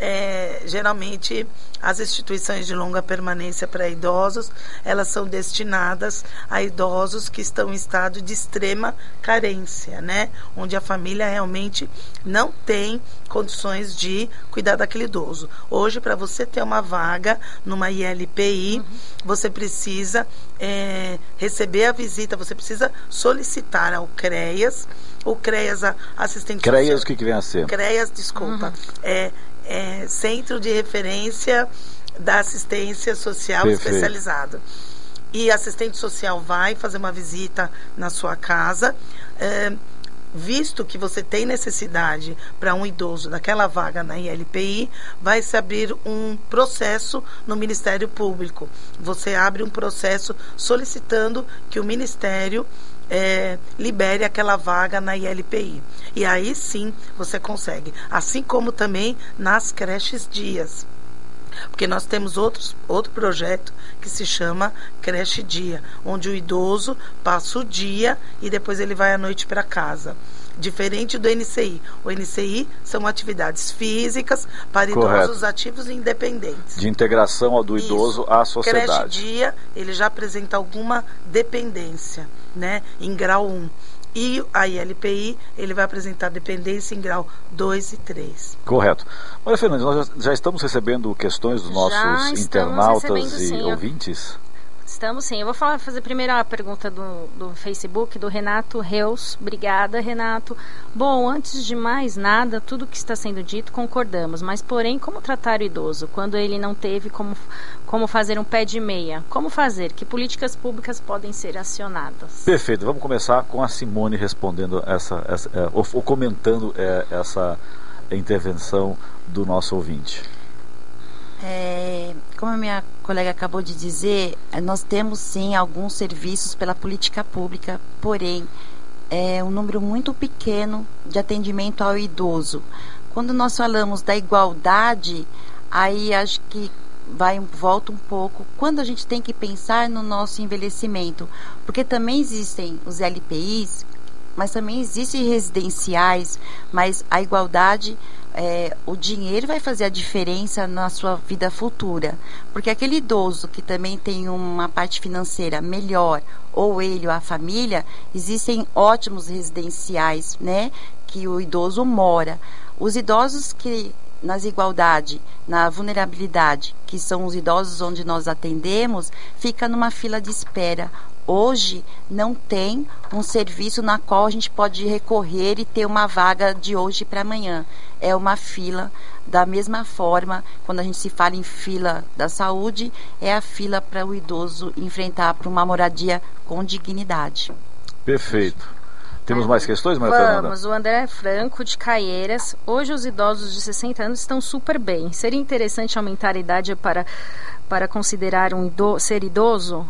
é, geralmente as instituições de longa permanência para idosos, elas são destinadas a idosos que estão em estado de extrema carência, né? Onde a família realmente não tem condições de cuidar daquele idoso. Hoje, para você ter uma vaga numa ILPI, uhum. você precisa é, receber a visita, você precisa solicitar ao CREAS, o CREAS, assistente CREAS, o que, que vem a ser? CREAS, desculpa, uhum. é é, Centro de Referência da Assistência Social Perfeito. Especializado. E assistente social vai fazer uma visita na sua casa. É, visto que você tem necessidade para um idoso daquela vaga na ILPI, vai se abrir um processo no Ministério Público. Você abre um processo solicitando que o Ministério é, libere aquela vaga na ILPI. E aí sim você consegue. Assim como também nas creches dias. Porque nós temos outros, outro projeto que se chama Creche Dia, onde o idoso passa o dia e depois ele vai à noite para casa diferente do NCI. O NCI são atividades físicas para Correto. idosos ativos e independentes. De integração do idoso Isso. à sociedade. Creche dia, ele já apresenta alguma dependência, né, em grau 1. E a ILPI, ele vai apresentar dependência em grau 2 e 3. Correto. Olha, Fernandes, nós já, já estamos recebendo questões dos nossos internautas e sim. ouvintes? Estamos sim. Eu vou falar, fazer primeiro a pergunta do, do Facebook, do Renato Reus. Obrigada, Renato. Bom, antes de mais nada, tudo que está sendo dito concordamos, mas porém, como tratar o idoso quando ele não teve como, como fazer um pé de meia? Como fazer? Que políticas públicas podem ser acionadas? Perfeito. Vamos começar com a Simone respondendo essa, essa é, ou, ou, comentando é, essa intervenção do nosso ouvinte. É, como a minha colega acabou de dizer, nós temos sim alguns serviços pela política pública porém, é um número muito pequeno de atendimento ao idoso. Quando nós falamos da igualdade, aí acho que vai volta um pouco quando a gente tem que pensar no nosso envelhecimento, porque também existem os LPIs, mas também existem residenciais, mas a igualdade é, o dinheiro vai fazer a diferença na sua vida futura. Porque aquele idoso que também tem uma parte financeira melhor, ou ele ou a família, existem ótimos residenciais, né? Que o idoso mora. Os idosos que nas igualdade, na vulnerabilidade, que são os idosos onde nós atendemos, fica numa fila de espera. Hoje não tem um serviço na qual a gente pode recorrer e ter uma vaga de hoje para amanhã. É uma fila da mesma forma, quando a gente se fala em fila da saúde, é a fila para o idoso enfrentar para uma moradia com dignidade. Perfeito. Temos mais questões, Maria Fernanda? Vamos, o André Franco, de Caieiras. Hoje os idosos de 60 anos estão super bem. Seria interessante aumentar a idade para, para considerar um ido ser idoso?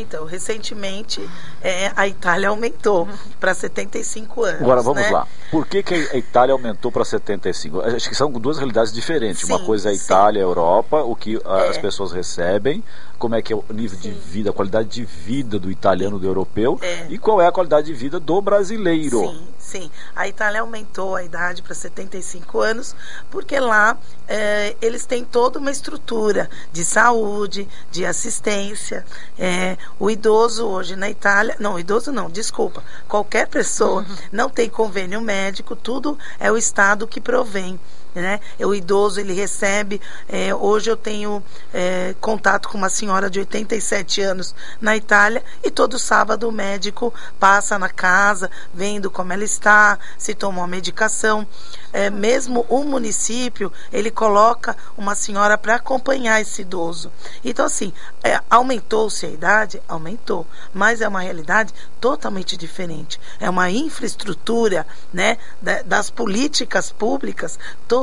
Então, recentemente, é, a Itália aumentou para 75 anos. Agora, vamos né? lá. Por que, que a Itália aumentou para 75? Acho que são duas realidades diferentes. Sim, Uma coisa é a Itália, a Europa, o que é. as pessoas recebem, como é que é o nível Sim. de vida, a qualidade de vida do italiano, do europeu, é. e qual é a qualidade de vida do brasileiro. Sim, sim. A Itália aumentou a idade para 75 anos, porque lá é, eles têm toda uma estrutura de saúde, de assistência. É, o idoso hoje na Itália, não, idoso não, desculpa, qualquer pessoa uhum. não tem convênio médico médico, tudo é o Estado que provém. Né? O idoso ele recebe. É, hoje eu tenho é, contato com uma senhora de 87 anos na Itália e todo sábado o médico passa na casa, vendo como ela está, se tomou a medicação. É, mesmo o município ele coloca uma senhora para acompanhar esse idoso. Então assim é, aumentou-se a idade, aumentou, mas é uma realidade totalmente diferente. É uma infraestrutura, né, das políticas públicas totalmente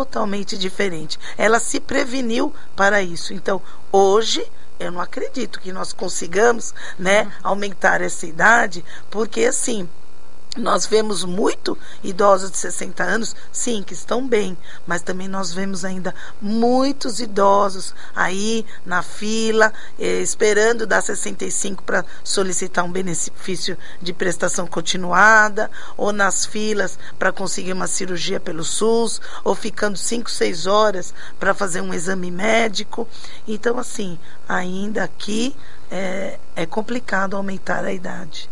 diferente. Ela se preveniu para isso. Então, hoje eu não acredito que nós consigamos, né, aumentar essa idade, porque assim, nós vemos muito idosos de 60 anos, sim, que estão bem, mas também nós vemos ainda muitos idosos aí na fila, eh, esperando dar 65 para solicitar um benefício de prestação continuada, ou nas filas para conseguir uma cirurgia pelo SUS, ou ficando 5, 6 horas para fazer um exame médico. Então, assim, ainda aqui é, é complicado aumentar a idade.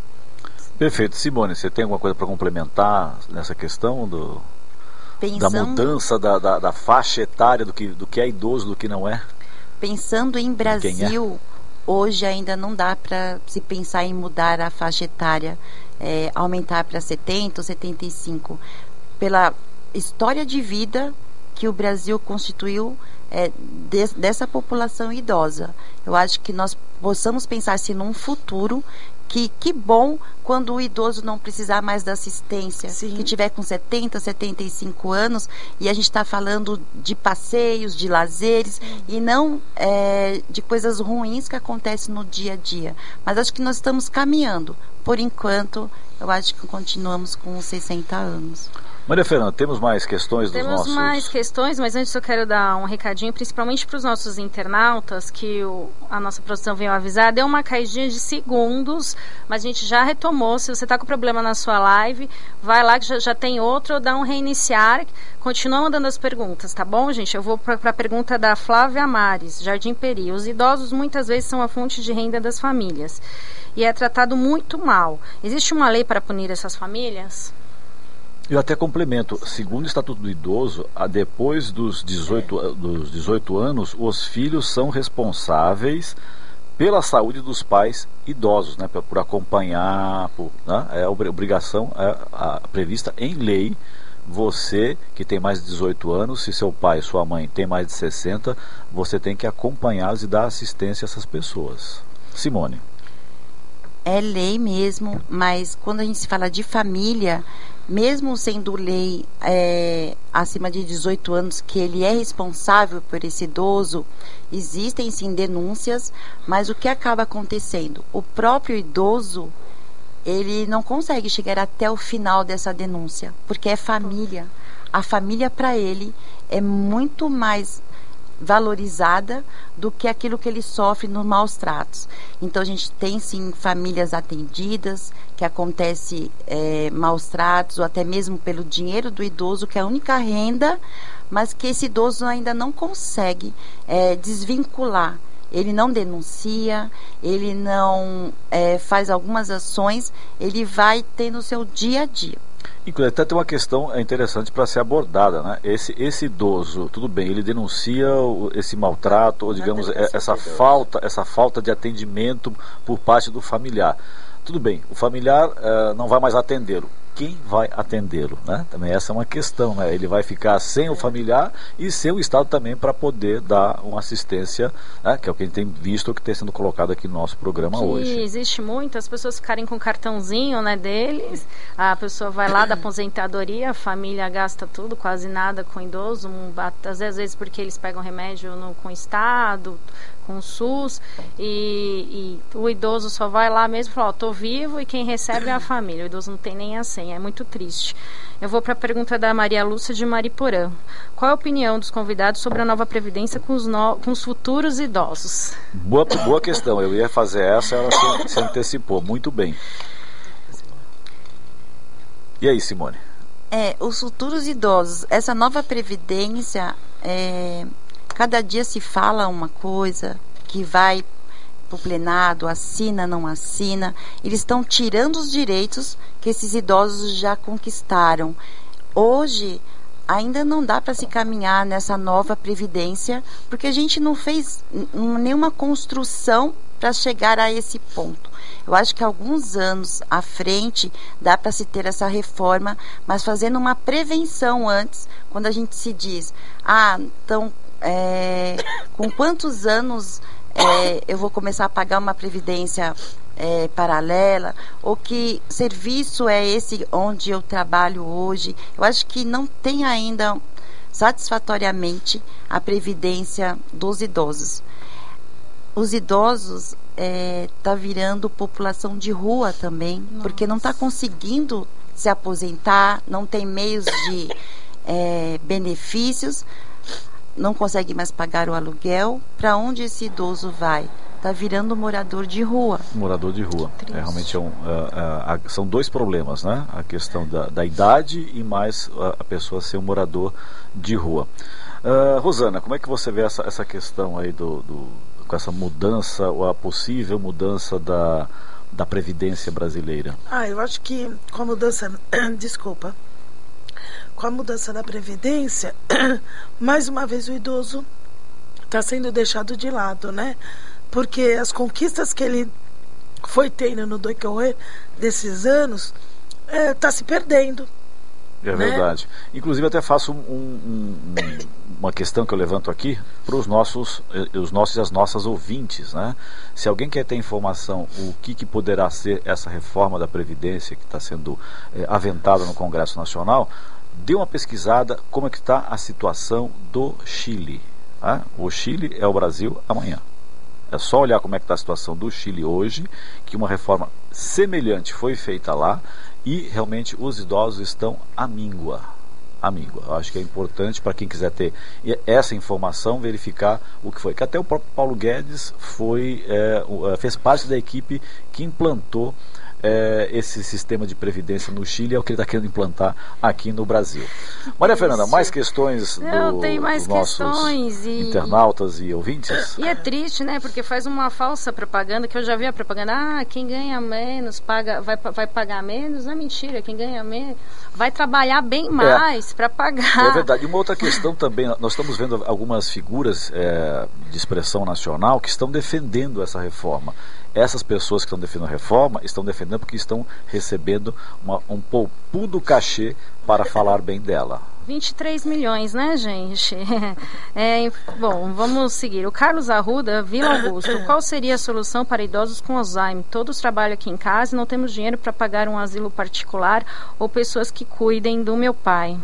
Perfeito. Simone, você tem alguma coisa para complementar nessa questão do, Pensando... da mudança da, da, da, faixa etária do que, do que é idoso, do que não é? Pensando em é? Brasil, é? hoje ainda não dá para se pensar em mudar a faixa etária, é, aumentar para 70 ou 75. Pela história de vida que o Brasil constituiu é, de, dessa população idosa. Eu acho que nós possamos pensar se num futuro que que bom quando o idoso não precisar mais da assistência, Sim. que tiver com 70, 75 anos e a gente está falando de passeios, de lazeres Sim. e não é, de coisas ruins que acontecem no dia a dia. Mas acho que nós estamos caminhando. Por enquanto, eu acho que continuamos com 60 anos. Maria Fernanda, temos mais questões temos dos nossos... Temos mais questões, mas antes eu quero dar um recadinho, principalmente para os nossos internautas, que o, a nossa produção veio avisar. Deu uma caidinha de segundos, mas a gente já retomou. Se você está com problema na sua live, vai lá que já, já tem outro, dá um reiniciar. Continua mandando as perguntas, tá bom, gente? Eu vou para a pergunta da Flávia Mares, Jardim Peri. Os idosos muitas vezes são a fonte de renda das famílias e é tratado muito mal. Existe uma lei para punir essas famílias? Eu até complemento, segundo o Estatuto do Idoso, depois dos 18, dos 18 anos, os filhos são responsáveis pela saúde dos pais idosos, né, por acompanhar, por, né, é obrigação é, a, prevista em lei. Você que tem mais de 18 anos, se seu pai e sua mãe têm mais de 60, você tem que acompanhá-los e dar assistência a essas pessoas. Simone. É lei mesmo, mas quando a gente se fala de família, mesmo sendo lei é, acima de 18 anos que ele é responsável por esse idoso, existem sim denúncias, mas o que acaba acontecendo? O próprio idoso ele não consegue chegar até o final dessa denúncia, porque é família. A família para ele é muito mais valorizada do que aquilo que ele sofre nos maus tratos. Então a gente tem sim famílias atendidas, que acontece é, maus tratos ou até mesmo pelo dinheiro do idoso, que é a única renda, mas que esse idoso ainda não consegue é, desvincular. Ele não denuncia, ele não é, faz algumas ações, ele vai tendo o seu dia a dia. Inclusive, até tem uma questão interessante para ser abordada, né? Esse, esse idoso, tudo bem, ele denuncia esse maltrato, ou digamos, essa falta, essa falta de atendimento por parte do familiar. Tudo bem, o familiar uh, não vai mais atendê-lo quem vai atendê-lo, né? Também essa é uma questão, né? Ele vai ficar sem o familiar e sem o Estado também para poder dar uma assistência, né? que é o que a gente tem visto que está sendo colocado aqui no nosso programa que hoje. Existe muito, as pessoas ficarem com o cartãozinho, né, deles, a pessoa vai lá da aposentadoria, a família gasta tudo, quase nada com o idoso, um, às vezes porque eles pegam remédio no, com o Estado, com o SUS e, e, o idoso só vai lá mesmo e fala, ó, tô vivo e quem recebe é a família. O idoso não tem nem a senha, é muito triste. Eu vou para a pergunta da Maria Lúcia de Mariporã. Qual é a opinião dos convidados sobre a nova previdência com os, no, com os futuros idosos? Boa, boa questão. Eu ia fazer essa, ela se, se antecipou. Muito bem. E aí, Simone? É, os futuros idosos, essa nova previdência, é, cada dia se fala uma coisa que vai para o plenado, assina, não assina. Eles estão tirando os direitos que esses idosos já conquistaram. Hoje, ainda não dá para se caminhar nessa nova previdência, porque a gente não fez nenhuma construção para chegar a esse ponto. Eu acho que alguns anos à frente dá para se ter essa reforma, mas fazendo uma prevenção antes, quando a gente se diz, ah, então é, com quantos anos é, eu vou começar a pagar uma previdência é, paralela, ou que serviço é esse onde eu trabalho hoje. Eu acho que não tem ainda satisfatoriamente a previdência dos idosos. Os idosos está é, virando população de rua também, Nossa. porque não está conseguindo se aposentar, não tem meios de é, benefícios não consegue mais pagar o aluguel, para onde esse idoso vai? Está virando morador de rua. Morador de rua. É, realmente é um, uh, uh, são dois problemas, né? A questão da, da idade e mais uh, a pessoa ser um morador de rua. Rosana, como é que você vê essa, essa questão aí do, do, com essa mudança ou a possível mudança da, da Previdência brasileira? Ah, eu acho que com a mudança. [clears throat] Desculpa com a mudança da Previdência, [clears throat] mais uma vez o idoso está sendo deixado de lado, né? Porque as conquistas que ele foi tendo no decorrer desses anos está é, tá se perdendo. É né? verdade. Inclusive até faço um, um, uma questão que eu levanto aqui para os nossos, eh, os nossos e as nossas ouvintes, né? Se alguém quer ter informação o que, que poderá ser essa reforma da previdência que está sendo é, aventada no Congresso Nacional, dê uma pesquisada como é que está a situação do Chile. Tá? O Chile é o Brasil amanhã. É só olhar como é que está a situação do Chile hoje, que uma reforma semelhante foi feita lá e realmente os idosos estão à míngua. Míngua. Eu acho que é importante para quem quiser ter essa informação, verificar o que foi. Que até o próprio Paulo Guedes foi, é, fez parte da equipe que implantou é, esse sistema de previdência no Chile é o que ele está querendo implantar aqui no Brasil. Maria Fernanda, mais questões do, tem mais dos nossos e, internautas e ouvintes? E é triste, né? Porque faz uma falsa propaganda, que eu já vi a propaganda, ah, quem ganha menos paga, vai, vai pagar menos. Não é mentira, quem ganha menos vai trabalhar bem é. mais é, para pagar. É verdade. E uma outra questão também, nós estamos vendo algumas figuras é, de expressão nacional que estão defendendo essa reforma essas pessoas que estão defendendo a reforma estão defendendo porque estão recebendo uma, um poupudo cachê para falar bem dela. 23 milhões, né, gente? [laughs] É, bom, vamos seguir. O Carlos Arruda, Vila Augusto. Qual seria a solução para idosos com Alzheimer? Todos trabalham aqui em casa e não temos dinheiro para pagar um asilo particular ou pessoas que cuidem do meu pai.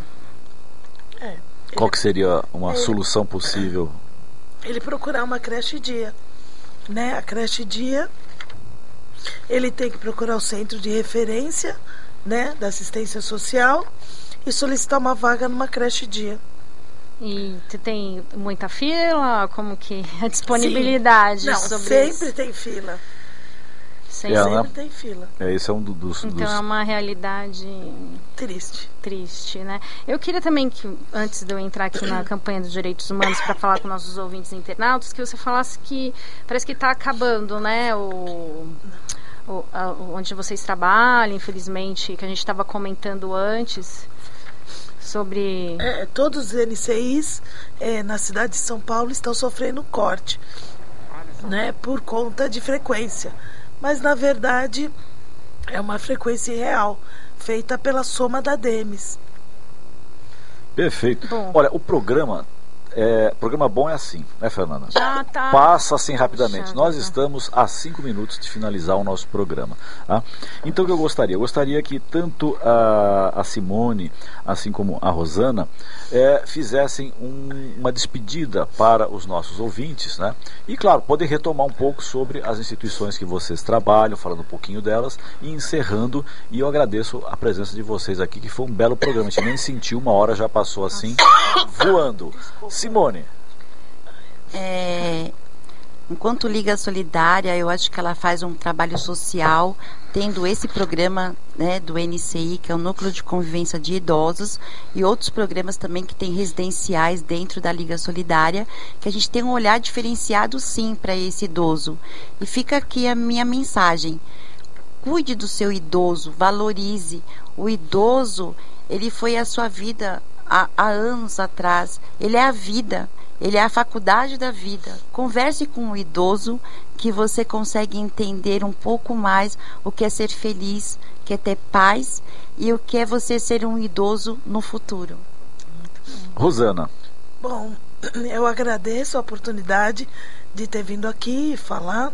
É, Qual que seria uma solução possível? Ele procurar uma creche dia né? A creche dia ele tem que procurar o centro de referência né, da assistência social e solicitar uma vaga numa creche dia. E você tem muita fila? Como que a disponibilidade Sim. Não, sobre sempre isso? tem fila. Sempre, É, sempre né? tem fila. É, esse é um do- dos, Então dos- é uma realidade triste. Triste, né? Eu queria também que antes de eu entrar aqui na [coughs] campanha dos direitos humanos para falar com nossos ouvintes e internautas, que você falasse que parece que está acabando, né? O, o- a- onde vocês trabalham, infelizmente, que a gente estava comentando antes sobre É, todos os NCIs é, na cidade de São Paulo estão sofrendo corte, né, por conta de frequência. Mas na verdade é uma frequência real, feita pela soma da DEMES. Perfeito. Bom. Olha, o programa. É, programa bom é assim, né, Fernanda? Já tá. Passa assim rapidamente. Nós estamos a cinco minutos de finalizar o nosso programa. tá? Então, o que eu gostaria? Eu gostaria que tanto a, a Simone, assim como a Rosana, é, fizessem um- uma despedida para os nossos ouvintes, né? E, claro, poder retomar um pouco sobre as instituições que vocês trabalham, falando um pouquinho delas e encerrando. E eu agradeço a presença de vocês aqui, que foi um belo programa. A gente nem sentiu, uma hora já passou assim, voando. Simone. É, enquanto Liga Solidária, eu acho que ela faz um trabalho social, tendo esse programa né, do NCI, que é o Núcleo de Convivência de Idosos, e outros programas também que tem residenciais dentro da Liga Solidária, que a gente tem um olhar diferenciado sim para esse idoso. E fica aqui a minha mensagem. Cuide do seu idoso, valorize. O idoso, ele foi a sua vida há, há anos atrás. Ele é a vida, ele é a faculdade da vida. Converse com o idoso que você consegue entender um pouco mais o que é ser feliz, o que é ter paz e o que é você ser um idoso no futuro. Rosana. Bom, [clears throat] eu agradeço a oportunidade de ter vindo aqui falar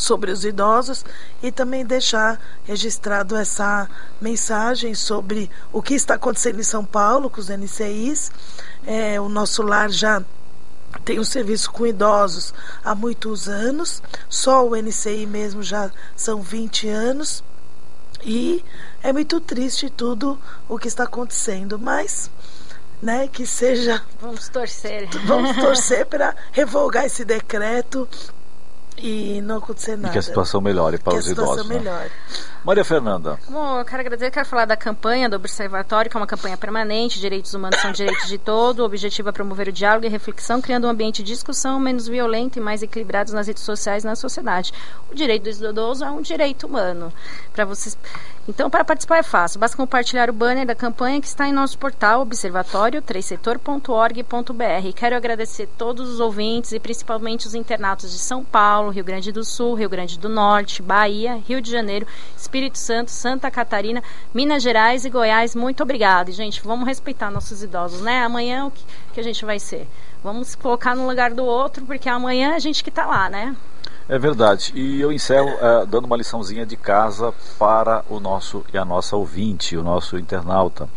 sobre os idosos e também deixar registrado essa mensagem sobre o que está acontecendo em São Paulo com os NCIs. É, o nosso lar já tem um serviço com idosos há muitos anos, só o NCI mesmo já são 20 anos. E é muito triste tudo o que está acontecendo, mas né, que seja Vamos torcer. Vamos torcer [laughs] para revogar esse decreto e não acontecer nada. E que a situação melhore para Que os a situação idosos. né? melhore. Maria Fernanda. Bom, eu quero agradecer, quero falar da campanha do Observatório, que é uma campanha permanente, direitos humanos são direitos de todo, o objetivo é promover o diálogo e reflexão, criando um ambiente de discussão menos violento e mais equilibrado nas redes sociais e na sociedade. O direito do idoso é um direito humano. Para vocês então, para participar é fácil. Basta compartilhar o banner da campanha que está em nosso portal observatório3setor.org.br. Quero agradecer todos os ouvintes e principalmente os internautas de São Paulo, Rio Grande do Sul, Rio Grande do Norte, Bahia, Rio de Janeiro, Espírito Santo, Santa Catarina, Minas Gerais e Goiás. Muito obrigada. E, gente, vamos respeitar nossos idosos, né? Amanhã o que, que a gente vai ser? Vamos colocar no lugar do outro, porque amanhã a gente que está lá, né? É verdade. E eu encerro eh, dando uma liçãozinha de casa para o nosso e a nossa ouvinte, o nosso internauta.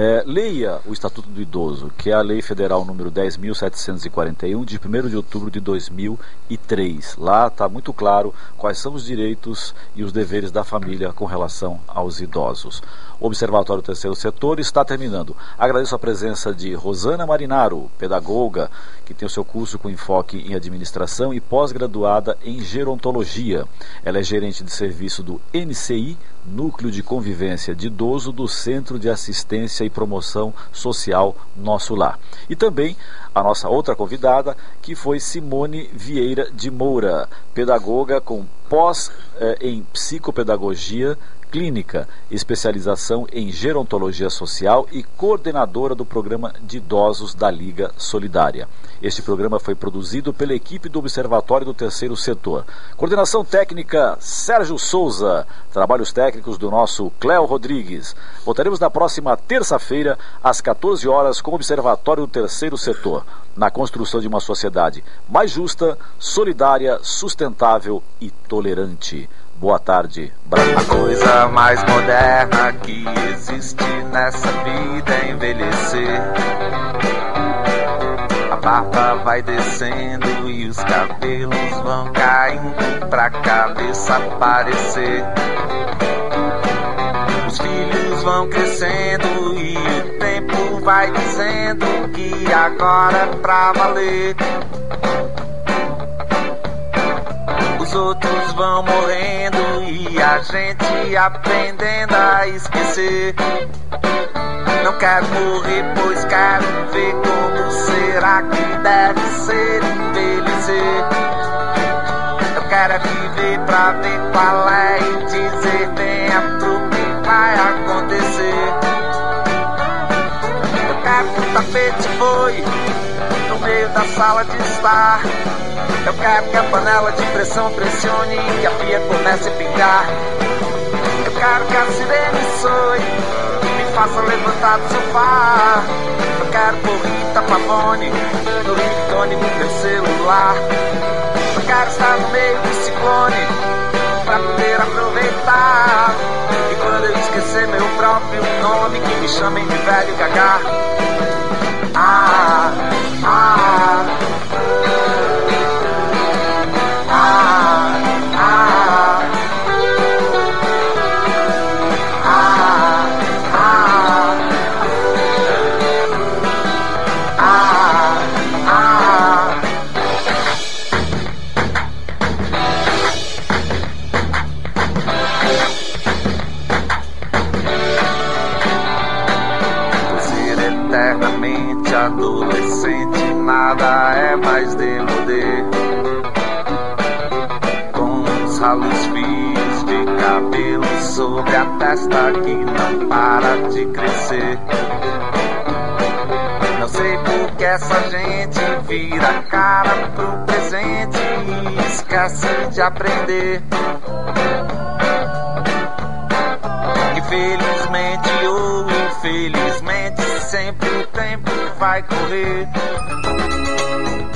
Eh, leia o Estatuto do Idoso, que é a Lei Federal número 10.741, de 1 de outubro de 2003. Lá está muito claro quais são os direitos e os deveres da família com relação aos idosos. Observatório Terceiro Setor está terminando. Agradeço a presença de Rosana Marinaro, pedagoga, que tem o seu curso com enfoque em administração e pós-graduada em gerontologia. Ela é gerente de serviço do NCI, Núcleo de Convivência de Idoso do Centro de Assistência e Promoção Social Nosso Lar. E também a nossa outra convidada, que foi Simone Vieira de Moura, pedagoga com pós eh, em psicopedagogia clínica, especialização em gerontologia social e coordenadora do programa de idosos da Liga Solidária. Este programa foi produzido pela equipe do Observatório do Terceiro Setor. Coordenação técnica Sérgio Souza, trabalhos técnicos do nosso Cléo Rodrigues. Voltaremos na próxima terça-feira às 14 horas com o Observatório do Terceiro Setor, na construção de uma sociedade mais justa, solidária, sustentável e tolerante. Boa tarde, Brasil. A coisa mais moderna que existe nessa vida é envelhecer. A barba vai descendo e os cabelos vão caindo pra cabeça aparecer. Os filhos vão crescendo e o tempo vai dizendo que agora é pra valer. Os outros vão morrendo e a gente aprendendo a esquecer. Não quero morrer, pois quero ver como será que deve ser envelhecer. Eu quero é viver pra ver qual é e dizer dentro o que vai acontecer. Eu quero que o tapete foi no meio da sala de estar. Eu quero que a panela de pressão pressione e que a pia comece a pingar. Eu quero que a sirene soe e me faça levantar do sofá. Eu quero por Pavone no ringtone do meu celular. Eu quero estar no meio do ciclone pra poder aproveitar. E quando eu esquecer meu próprio nome, que me chamem de velho gagá. A testa que não para de crescer. Não sei por que essa gente vira a cara pro presente e esquece de aprender. Que felizmente ou infelizmente sempre o tempo vai correr.